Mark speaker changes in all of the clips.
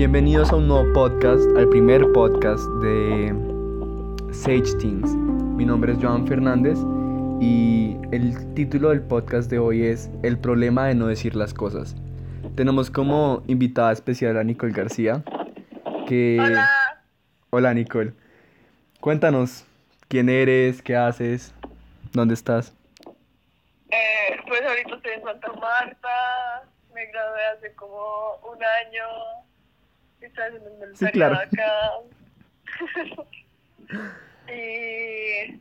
Speaker 1: Bienvenidos a un nuevo podcast, al primer podcast de Sage Teens. Mi nombre es Joan Fernández y el título del podcast de hoy es El problema de no decir las cosas. Tenemos como invitada especial a Nicole García. Que...
Speaker 2: Hola.
Speaker 1: Hola Nicole. Cuéntanos quién eres, qué haces, dónde estás.
Speaker 2: Eh, pues ahorita estoy en Santa Marta. Me gradué hace como un año. Estoy haciendo un
Speaker 1: Sí, claro.
Speaker 2: acá. sí,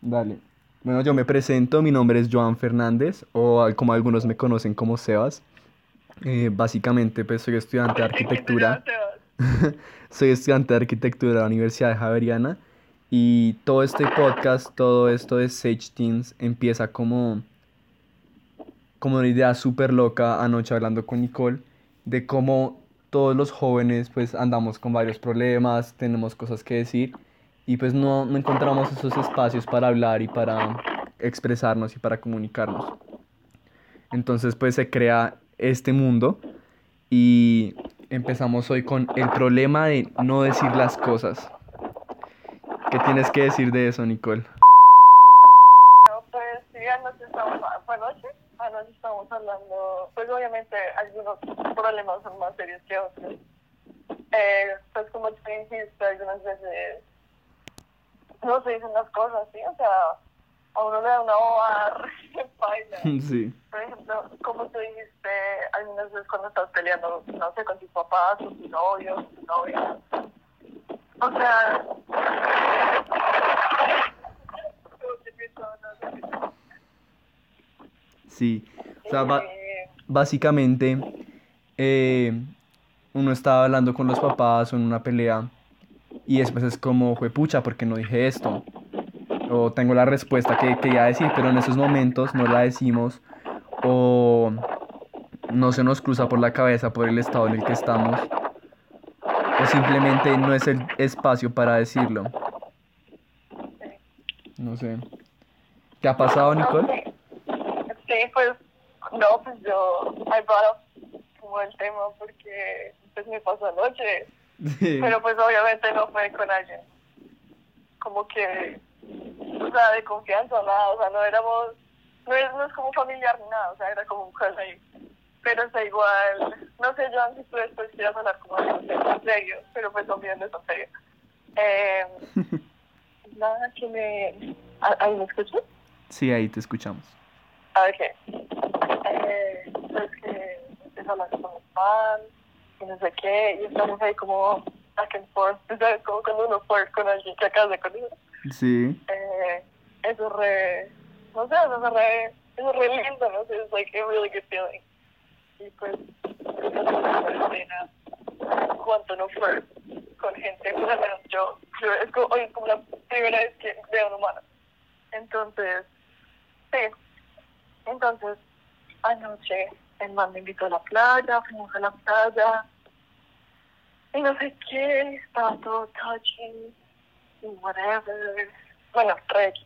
Speaker 1: Dale. Bueno, yo me presento, mi nombre es Joan Fernández, o como algunos me conocen como Sebas. Eh, básicamente, pues soy estudiante de arquitectura. Soy estudiante de arquitectura de la Universidad de Javeriana y todo este podcast, todo esto de Sage Teens empieza como, como una idea súper loca anoche hablando con Nicole de cómo todos los jóvenes pues andamos con varios problemas, tenemos cosas que decir y pues no, no encontramos esos espacios para hablar y para expresarnos y para comunicarnos. Entonces pues se crea este mundo y empezamos hoy con el problema de no decir las cosas. ¿Qué tienes que decir de eso, Nicole?
Speaker 2: No, pues sí, anoche estamos, fue anoche, anoche estamos hablando, pues obviamente algunos problemas son más serios que otros. Eh, pues como tú dijiste, algunas veces no se dicen las cosas, ¿sí? O sea, a uno le da una boba baila.
Speaker 1: Sí.
Speaker 2: Por ejemplo, como tú dijiste, algunas veces cuando estás peleando, no sé, con tus papás, con tu novio, con tu novia. O sea...
Speaker 1: Sí. O sea, básicamente, eh, uno estaba hablando con los papás en una pelea y después es como, fue pucha, ¿por qué no dije esto? O tengo la respuesta que quería decir, pero en esos momentos no la decimos o no se nos cruza por la cabeza por el estado en el que estamos o simplemente no es el espacio para decirlo. No sé. ¿Qué ha pasado, Nicole?
Speaker 2: No, pues yo, I brought up como el tema porque pues me pasó anoche,
Speaker 1: Sí.
Speaker 2: pero pues obviamente no fue con alguien como que, o sea, de confianza, nada, o sea, no éramos, no es, no es como familiar ni nada, o sea, era como un ahí. Pero o sea, igual, no sé, yo antes tú después quieras hablar como de tema serio, pero pues no bien de serio. Eh, nada, que me... ¿Ah, ¿Ahí me escuchas?
Speaker 1: Sí, ahí te escuchamos.
Speaker 2: Ah, ok. Eh, pues que empiezo a hablar con mis fans y no sé qué, y estamos ahí como back and forth, ¿tú ¿sabes? Como cuando uno flirt con alguien que acabas de conocer.
Speaker 1: Sí.
Speaker 2: Eh, eso es re, no sé, eso es re, eso es re lindo, no sé, es like a really good feeling. Y pues, pena cuánto no flirt con gente, pues al menos yo, yo es como, hoy es como la primera vez que veo a un humano. Entonces, sí, entonces, anoche el man me invitó a la playa, fuimos a la playa, y no sé qué, estaba todo touching, y whatever. Bueno, re X.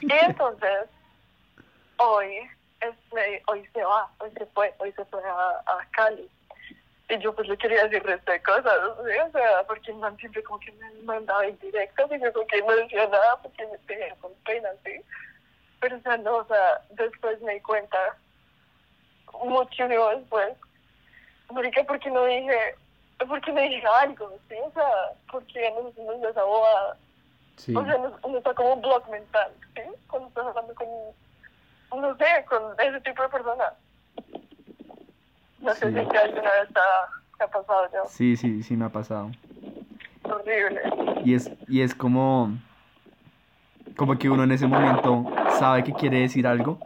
Speaker 2: Y entonces, hoy, este, hoy se va, hoy se fue, hoy se fue a, a Cali. Y yo pues le quería decir resto de cosas, ¿sí? o sea, porque el man siempre como que me mandaba indirectas y yo como que no decía nada porque me tenía con pena, ¿sí? Pero o sea, no, después me di cuenta, muchísimo después, marica, ¿por qué no dije, por qué no dije algo, sí? O sea, porque nos hicimos esa bobada.
Speaker 1: Sí.
Speaker 2: O sea, uno, uno está como un blog mental, ¿sí? Cuando estás hablando con, no sé, con ese tipo de personas. No sé si que alguna vez te ha pasado ya.
Speaker 1: Sí, sí, sí me ha pasado.
Speaker 2: Horrible.
Speaker 1: Y es, y es como, como que uno en ese momento sabe que quiere decir algo,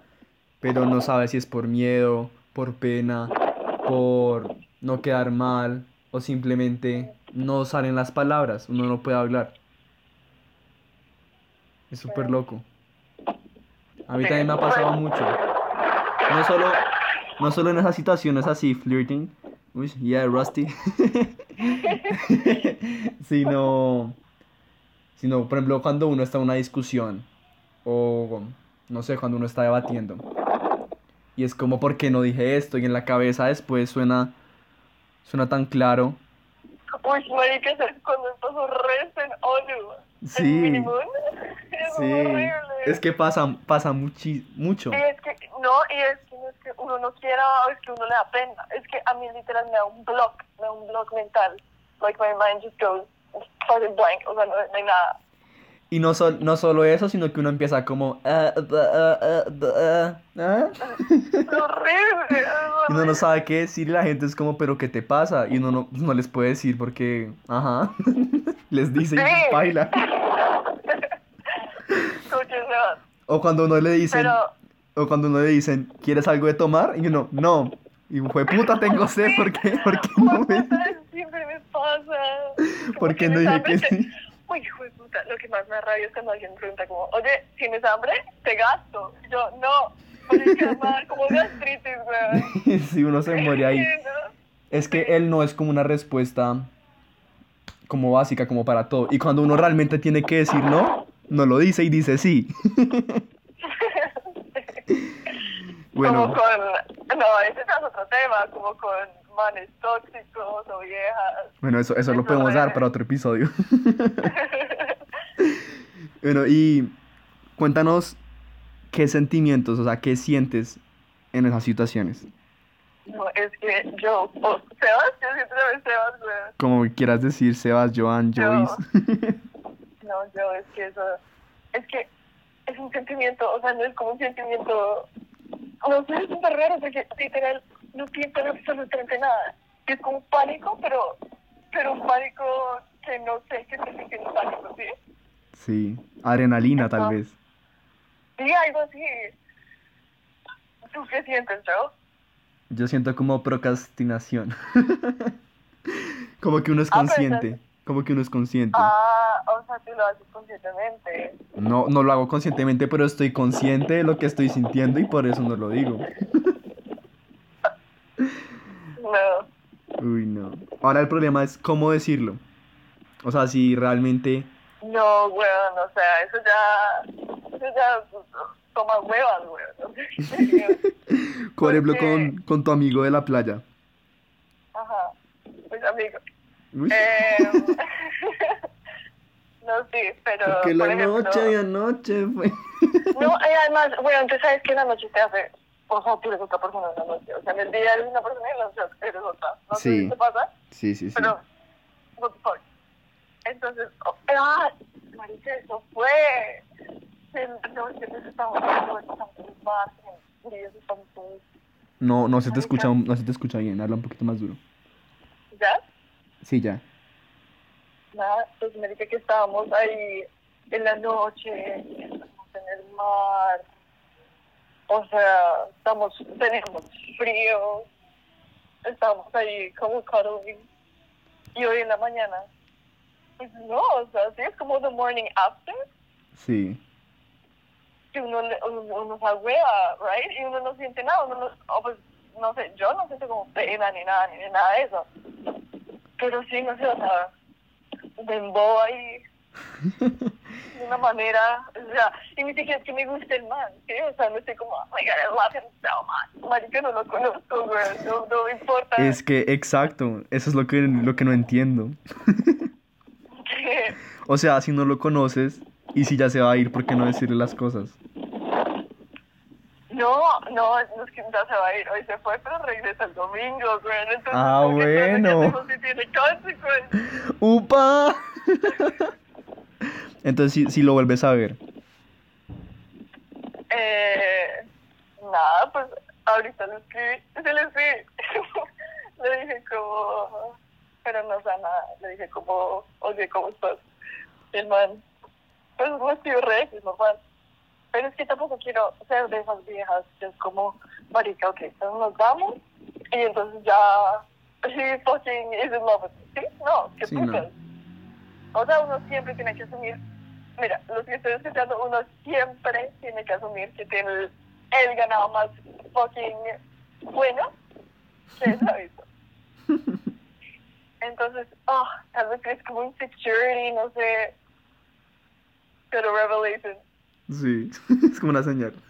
Speaker 1: pero no sabe si es por miedo, por pena, por no quedar mal, o simplemente no salen las palabras, uno no puede hablar. Es súper loco. A mí también me ha pasado mucho. No solo, no solo en esas situaciones así, flirting, uy, yeah, rusty, sino, sino, por ejemplo, cuando uno está en una discusión, o no sé, cuando uno está debatiendo, y es como, ¿por qué no dije esto? Y en la cabeza después suena Suena tan claro.
Speaker 2: Uy, marica, ¿sabes cuando pasó resto en ONU?
Speaker 1: Sí.
Speaker 2: Es
Speaker 1: Sí.
Speaker 2: horrible.
Speaker 1: Es que pasa, pasa muchi- mucho.
Speaker 2: Y es que, no, y es que es que uno no quiera, o es que uno le da pena. Es que a mí literal me da un block, me da un block mental. Like my mind just goes fucking blank, o sea, no, no hay nada.
Speaker 1: Y no, sol- no solo eso, sino que uno empieza como... ah, ah, ah, ah, ah, ah. Y uno no sabe qué decir y la gente es como, pero ¿qué te pasa? Y uno no, no les puede decir porque, ajá, les dice y baila. O cuando uno le dicen,
Speaker 2: Pero,
Speaker 1: o cuando uno le dicen, ¿quieres algo de tomar? Y uno, no. Y fue puta, tengo sed, ¿por qué? ¿Por qué no me
Speaker 2: siempre me pasa.
Speaker 1: ¿Por qué no dije que sí?
Speaker 2: Uy, hijo de puta, lo que más me rabia es cuando alguien pregunta como, oye, ¿tienes hambre? Te gasto. Y Yo, no, porque me va a dar como gastritis, weón.
Speaker 1: Si uno se muere ahí.
Speaker 2: ¿no?
Speaker 1: Es que él no es como una respuesta como básica, como para todo. Y cuando uno realmente tiene que decir no, no lo dice y dice sí. Bueno,
Speaker 2: Como con, no, ese es otro tema, como con manes tóxicos o viejas.
Speaker 1: bueno, eso, eso lo
Speaker 2: Eso
Speaker 1: podemos dar
Speaker 2: es.
Speaker 1: para otro episodio. Bueno, y cuéntanos qué sentimientos, o sea, qué sientes en esas situaciones.
Speaker 2: No, es que yo, o Sebas, yo siempre me Sebas, weón.
Speaker 1: Como quieras decir, Sebas, Joan. Joyce.
Speaker 2: No, yo, es que eso, es que es un sentimiento, o sea, no es como un sentimiento, no sé, es súper raro porque literal no siento absolutamente nada. Es como un pánico, pero, pero un pánico que no sé qué estoy sintiendo pánico, ¿sí?
Speaker 1: Sí, adrenalina tal vez.
Speaker 2: Sí, algo así. ¿Tú qué sientes, Joe?
Speaker 1: Yo siento como procrastinación. como que uno es
Speaker 2: Ah, pero
Speaker 1: consciente. Como que uno es consciente.
Speaker 2: Ah, o sea, tú lo haces conscientemente.
Speaker 1: No, no lo hago conscientemente, pero estoy consciente de lo que estoy sintiendo y por eso no lo digo.
Speaker 2: No,
Speaker 1: Uy, no. Ahora el problema es cómo decirlo. O sea, si realmente...
Speaker 2: no, weón, o sea, eso ya, eso ya toma huevas, weón.
Speaker 1: Por ejemplo, con, con tu amigo de la playa.
Speaker 2: Ajá, pues amigo.
Speaker 1: Uy.
Speaker 2: Eh, no, sí, pero.
Speaker 1: Porque la
Speaker 2: por ejemplo-
Speaker 1: noche de anoche fue...
Speaker 2: No, y además, bueno, tú sabes que la noche te hace. O sea, tú eres otra persona en la noche. O sea, en el día eres una persona y en la noche eres otra. No sé
Speaker 1: Sí.
Speaker 2: si te pasa,
Speaker 1: Sí, sí, sí.
Speaker 2: pero. What the fuck. Entonces, oh, ah, marica, eso fue. No, todos.
Speaker 1: No, no se te escucha, no se te escucha bien. Habla un poquito más duro.
Speaker 2: ¿Ya?
Speaker 1: Sí, ya.
Speaker 2: Nada, pues me dice que estábamos ahí en la noche, en el mar, o sea, estamos, teníamos frío, estábamos ahí como cuddling, y hoy en la mañana, pues no, o sea, sí es como the morning after,
Speaker 1: Sí.
Speaker 2: que uno, uno, uno se agüea, right, y uno no siente nada, uno no, o pues, no sé, yo no siento como pena ni nada, ni nada de eso, pero sí, no sé, o sea, me emboba ahí de una manera, o sea, y ni siquiera es que me guste el man, ¿sí? O sea, no estoy como, oh my god, I love him so much, marica, no lo conozco, güey, no, no me importa.
Speaker 1: Es que, exacto, eso es lo que, lo que no entiendo. O sea, si no lo conoces y si ya se va a ir, ¿por qué no decirle las cosas?
Speaker 2: no, no, no es que ya se va a ir, hoy se fue, pero regresa el domingo, güey, entonces,
Speaker 1: Ah,
Speaker 2: lo
Speaker 1: bueno.
Speaker 2: sí tiene consecuencias.
Speaker 1: ¡Upa! Entonces, si, si lo vuelves a ver.
Speaker 2: Eh, nada, pues ahorita le escribí, se le escribí. le dije como, pero no sé nada, le dije como, oye, ¿cómo estás? El man, pues no estoy re, es normal. Pero es que tampoco quiero ser de esas viejas que es como, marica, ok, entonces nos vamos y entonces ya, she fucking is in love with me. ¿Sí? No, que
Speaker 1: Sí, no.
Speaker 2: putas. O sea, uno siempre tiene que asumir, mira, los que estoy escuchando, uno siempre tiene que asumir que tiene el, el ganado más fucking bueno que es la vida. Entonces, oh, tal vez es como insecurity, no sé, pero revelation.
Speaker 1: Sí, es como una señal.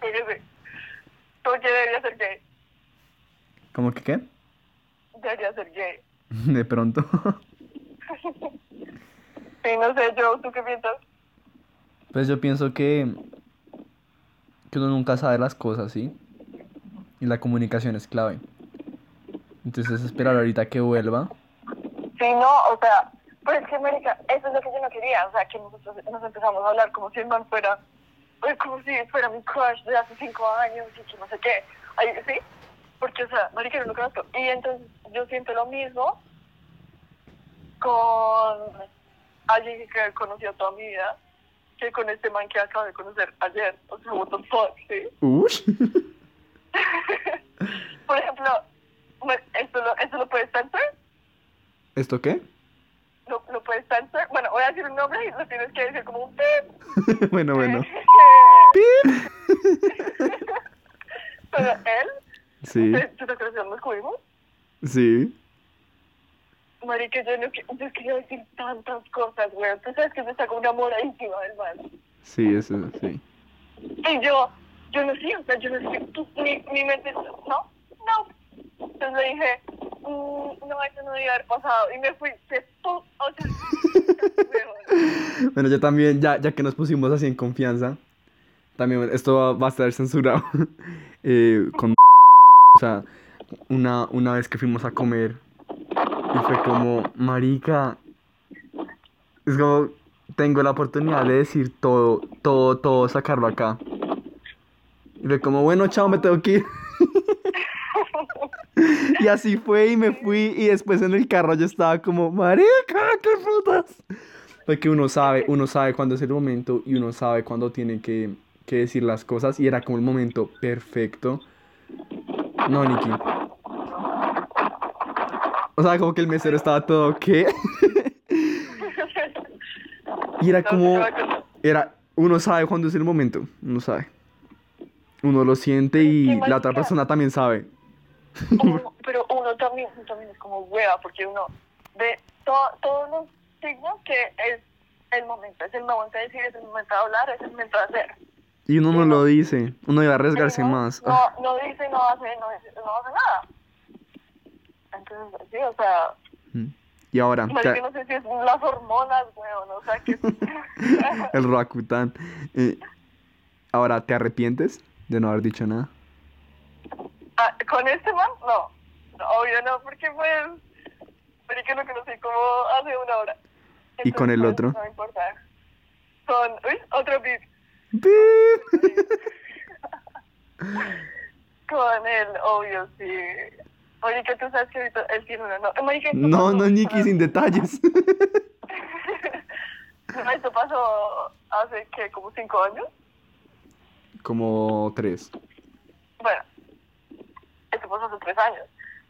Speaker 2: Porque sí. ¿Por qué debería ser gay?
Speaker 1: ¿Cómo que qué?
Speaker 2: Debería ser gay.
Speaker 1: De pronto.
Speaker 2: Sí, no sé, yo, ¿tú qué piensas?
Speaker 1: Pues yo pienso que, que uno nunca sabe las cosas, ¿sí? Y la comunicación es clave. Entonces esperar ahorita que vuelva.
Speaker 2: Sí, no, o sea, pero es que, América, eso es lo que yo no quería, o sea, que nosotros nos empezamos a hablar como si el man fuera, pues, como si fuera mi crush de hace cinco años y que no sé qué, Ay, ¿sí? Porque, o sea, Marica, no lo conozco. Y entonces yo siento lo mismo con alguien que he conocido toda mi vida, que con este man que acabo de conocer ayer, o sea, what the fuck, ¿sí?
Speaker 1: Ush.
Speaker 2: Por ejemplo, ¿esto lo, esto lo puedes censar?
Speaker 1: ¿Esto qué?
Speaker 2: ¿Lo, ¿Lo puedes censar? Bueno, voy a decir un nombre y lo tienes que decir como un pip.
Speaker 1: bueno, bueno.
Speaker 2: Pero él,
Speaker 1: Sí,
Speaker 2: ¿tú te acuerdas de cubrimos?
Speaker 1: sí.
Speaker 2: Marica, yo, no, yo quería decir tantas cosas, güey. Tú sabes que me sacó una moradísima del man.
Speaker 1: Sí, eso, sí.
Speaker 2: Y yo, yo no sé, o sea, yo no sé, tú- mi, mi mente, no, no. Entonces le dije, mm, no, eso no debía haber pasado. Y me fui, pu- o.
Speaker 1: Bueno, yo también, ya, ya que nos pusimos así en confianza, también esto va, va a estar censurado. eh, con o sea, una, una vez que fuimos a comer y fue como, marica, es como, tengo la oportunidad de decir todo, todo, todo, sacarlo acá. Y fue como, bueno, chao, me tengo que ir. Y así fue y me fui y después en el carro yo estaba como, marica, qué putas. Porque uno sabe, uno sabe cuándo es el momento y uno sabe cuándo tiene que, que decir las cosas y era como el momento perfecto. No, Nikki. O sea, como que el mesero estaba todo, ¿qué? Y era como, era, uno sabe cuándo es el momento, uno sabe. Uno lo siente y
Speaker 2: Qué
Speaker 1: la otra persona también sabe.
Speaker 2: Uno- pero uno también, también es como hueva, porque uno ve to- todos los signos que es el momento, es el momento de decir, es el momento de hablar, es el momento de hacer.
Speaker 1: Y uno no lo dice, uno iba a arriesgarse
Speaker 2: no,
Speaker 1: más. Ah,
Speaker 2: No, no dice, no hace, no, dice, no hace nada. Entonces, sí, o sea,
Speaker 1: mm. Y ahora,
Speaker 2: no sé si es las hormonas, weón, o sea, que...
Speaker 1: el Rakután. Eh, ahora, ¿te arrepientes de no haber dicho nada?
Speaker 2: Ah, ¿Con este man? No. No, obvio no, porque pues... Marica lo conocí como hace una hora.
Speaker 1: ¿Y con el
Speaker 2: pues,
Speaker 1: otro?
Speaker 2: No me importa. Con... Uy, otro beat. Con él, obvio, sí. Marica, tú sabes que ahorita él tiene una... No, Marica,
Speaker 1: No, no, Nikki, sin detalles.
Speaker 2: No, esto pasó hace, ¿qué? Como cinco años.
Speaker 1: Como tres.
Speaker 2: Bueno, pasó hace tres años.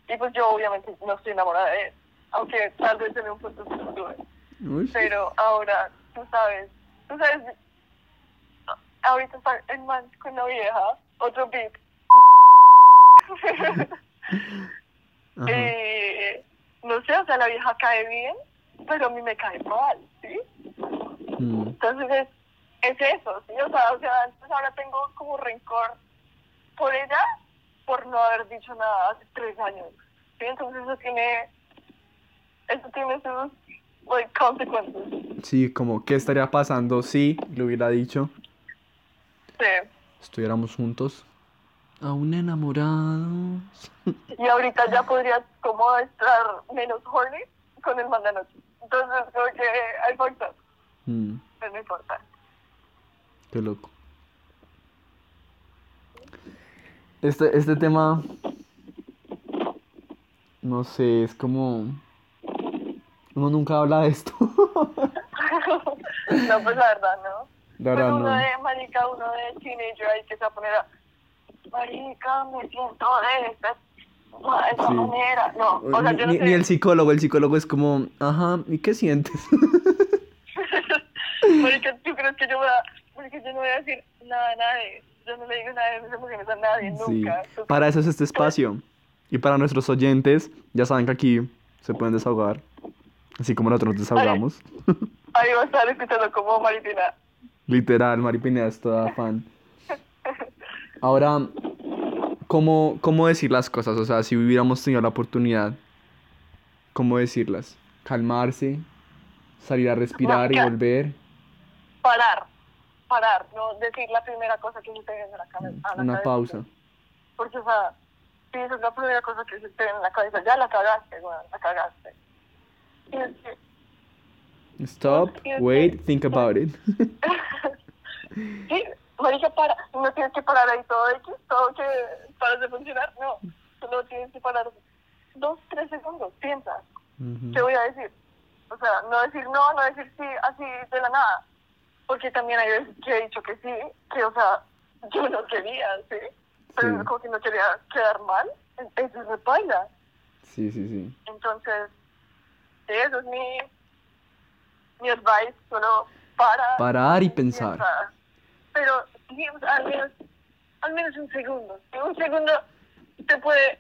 Speaker 2: Y pues yo obviamente no estoy enamorada de él. Aunque tal vez en un punto sí estuve. Pero ahora, tú sabes, tú sabes, ahorita está el man con la vieja, otro beat. Eh, no sé, o sea, la vieja cae bien, pero a mí me cae mal, ¿sí?
Speaker 1: Mm.
Speaker 2: Entonces es, es eso, ¿sí? O sea, o sea, entonces ahora tengo como rencor por ella por no haber dicho nada hace tres años, ¿sí? Entonces eso tiene, eso tiene sus, like, consequences,
Speaker 1: Sí, como, ¿qué estaría pasando si le hubiera dicho?
Speaker 2: sí.
Speaker 1: Estuviéramos juntos. Aún enamorados.
Speaker 2: Y ahorita ya podrías como estar menos horny con el man de. Entonces creo que hay fucked up,
Speaker 1: Mm,
Speaker 2: pero no importa.
Speaker 1: qué loco. Este, este tema, no sé, es como... Uno nunca habla de esto.
Speaker 2: no, pues la verdad, no.
Speaker 1: La
Speaker 2: Pues
Speaker 1: verdad,
Speaker 2: uno
Speaker 1: no.
Speaker 2: de marica, uno de teenager ahí que se va a poner a marica, me siento de esta, de esta
Speaker 1: Sí.
Speaker 2: manera. No, o sea,
Speaker 1: Ni,
Speaker 2: yo no
Speaker 1: ni-
Speaker 2: sé.
Speaker 1: ni el psicólogo, el psicólogo es como, ajá, ¿y qué sientes?
Speaker 2: marica, ¿tú crees que yo voy a, marica, yo no voy a decir nada a nadie? Yo no le digo nada de mis emociones a nadie, nunca. ¿Tú
Speaker 1: para eso es este espacio. Y para nuestros oyentes, ya saben que aquí se pueden desahogar. Así como nosotros nos desahogamos.
Speaker 2: Ahí va a estar escuchando como Maritina.
Speaker 1: Literal, Mari Pineda es toda fan. Ahora, ¿cómo, ¿cómo decir las cosas? O sea, si hubiéramos tenido la oportunidad, ¿cómo decirlas? Calmarse, salir a respirar y volver,
Speaker 2: Parar, parar, no decir la primera cosa que se te viene a la cabeza. a la
Speaker 1: una
Speaker 2: cabeza.
Speaker 1: pausa.
Speaker 2: Porque, o sea, si esa es la primera cosa que se te viene en la cabeza, ya la cagaste, bueno, la cagaste. Y es que,
Speaker 1: Stop, wait, think about it.
Speaker 2: sí, marica, para, no tienes que parar ahí todo X, todo que paras de funcionar, no, solo tienes que parar dos, tres segundos, piensa,
Speaker 1: Ujú.
Speaker 2: ¿qué voy a decir? O sea, no decir no, no decir sí, así de la nada. Porque también hay veces que he dicho que sí, que, o sea, yo no quería, ¿sí? Pero
Speaker 1: Sí.
Speaker 2: como que no quería quedar mal, eso se baila.
Speaker 1: Sí, sí, sí.
Speaker 2: Entonces, sí, eso es mi, mi advice, solo para...
Speaker 1: Parar y pensar.
Speaker 2: Pero, sí, o sea, al menos, al menos un segundo. Un segundo te puede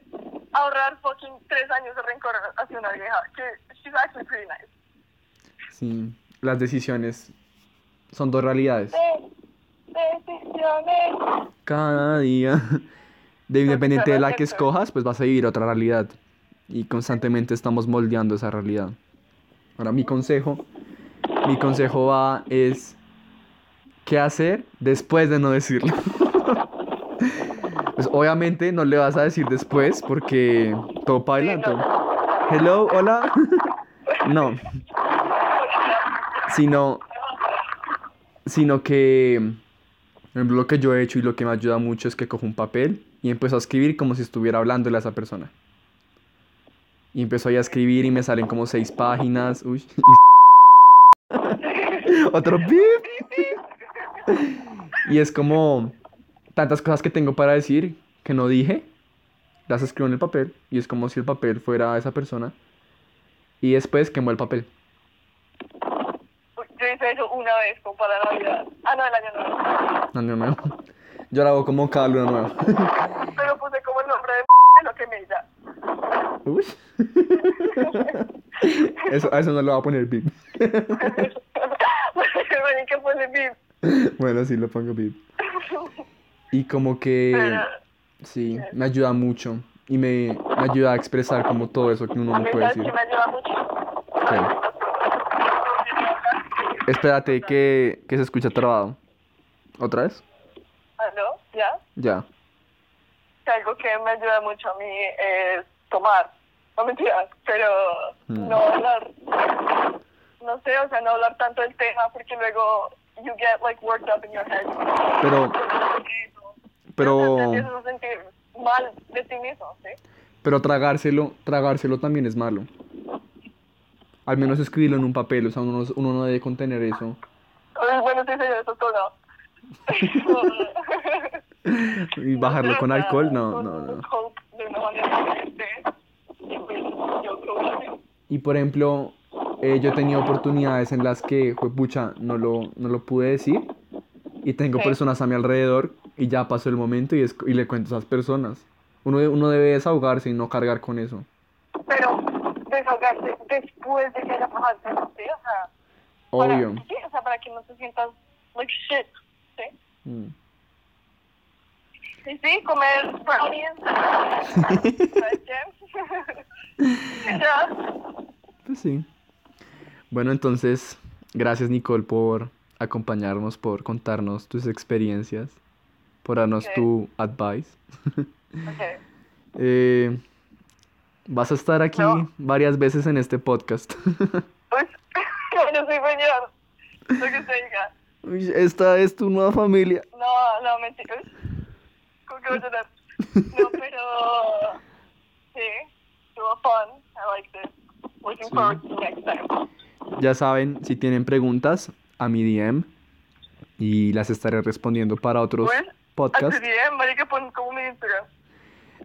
Speaker 2: ahorrar fucking tres años de rencor hacia una vieja, que she's actually pretty nice.
Speaker 1: Sí, las decisiones son dos realidades.
Speaker 2: De- decisiones.
Speaker 1: Cada día, de independiente de la que escojas, pues vas a vivir otra realidad. Y constantemente estamos moldeando esa realidad. Ahora, mi consejo, mi consejo va es qué hacer después de no decirlo. Pues obviamente no le vas a decir después porque todo baila.
Speaker 2: Sí, no.
Speaker 1: todo. Hello, hola. No, sino, sino que lo que yo he hecho y lo que me ayuda mucho es que cojo un papel y empiezo a escribir como si estuviera hablándole a esa persona. Y empiezo ahí a escribir y me salen como seis páginas. Uy. y- Otro pip. Y es como tantas cosas que tengo para decir que no dije. Las escribo en el papel y es como si el papel fuera esa persona. Y después quemo el papel.
Speaker 2: Una vez, como para Navidad. Ah, no, el año nuevo.
Speaker 1: Año nuevo. Yo lo hago como cada luna nueva.
Speaker 2: Pero puse como el nombre de lo que me ya.
Speaker 1: Uy. Eso, a eso no le voy a poner bip.
Speaker 2: que puse bip.
Speaker 1: Bueno, sí, lo pongo bip. Y como que
Speaker 2: Pero
Speaker 1: sí, me ayuda mucho. Y me, me ayuda a expresar como todo eso que uno no puede
Speaker 2: sabes que
Speaker 1: decir.
Speaker 2: me ayuda mucho.
Speaker 1: Ok. Espérate que, que se escucha trabado. ¿Otra vez?
Speaker 2: ¿Aló? ¿Ya?
Speaker 1: Ya.
Speaker 2: Que algo que me ayuda mucho a mí es tomar. No mentiras, pero
Speaker 1: Mm.
Speaker 2: no hablar. No sé, o sea, no hablar tanto del tema porque luego you get like worked up in your head.
Speaker 1: Pero, pero,
Speaker 2: te empiezas a sentir mal de ti mismo, ¿sí?
Speaker 1: pero tragárselo, tragárselo también es malo. Al menos escribirlo en un papel, o sea, uno, no- uno no debe contener eso.
Speaker 2: Ay, Bueno, sí, señor, eso es todo.
Speaker 1: Y bajarlo con alcohol, no, no, no.
Speaker 2: Y pues,
Speaker 1: Y por ejemplo, eh, yo he tenido oportunidades en las que, pucha, no lo, no lo pude decir. Y tengo
Speaker 2: Sí.
Speaker 1: personas a mi alrededor y ya pasó el momento y, es- y le cuento a esas personas. Uno, uno debe desahogarse y no cargar con eso.
Speaker 2: Después de que haya pasado el ¿sí? O sea,
Speaker 1: Obvio.
Speaker 2: Para, sí, o sea, para que no te sientas like shit, ¿sí?
Speaker 1: Mm.
Speaker 2: Sí, sí, comer brownies.
Speaker 1: Pues sí. Bueno, entonces, gracias Nicole por acompañarnos, por contarnos tus experiencias, por darnos tu advice.
Speaker 2: Okay.
Speaker 1: Eh, vas a estar aquí
Speaker 2: No.
Speaker 1: varias veces en este podcast.
Speaker 2: Pues, yo soy señor. Lo que se diga.
Speaker 1: Uy, Esta es tu nueva familia.
Speaker 2: No, no, mentiras. ¿Cómo que voy a llorar? No, pero... Sí, estuvo fun. I liked it. Looking
Speaker 1: Sí.
Speaker 2: forward to next time.
Speaker 1: Ya saben, si tienen preguntas, a mi DM y las estaré respondiendo para otros
Speaker 2: Pues,
Speaker 1: podcasts.
Speaker 2: Así bien, marica, pon como mi Instagram.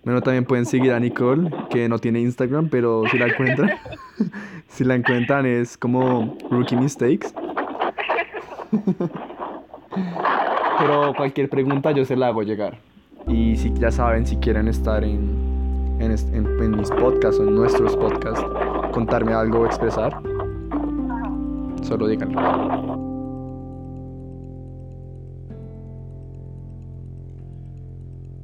Speaker 1: Bueno, también pueden seguir a Nicole, que no tiene Instagram, pero si la encuentran, si la encuentran es como Rookie Mistakes. Pero cualquier pregunta yo se la hago llegar. Y si ya saben, si quieren estar en, en, en mis podcasts o en nuestros podcasts, contarme algo o expresar, solo díganlo.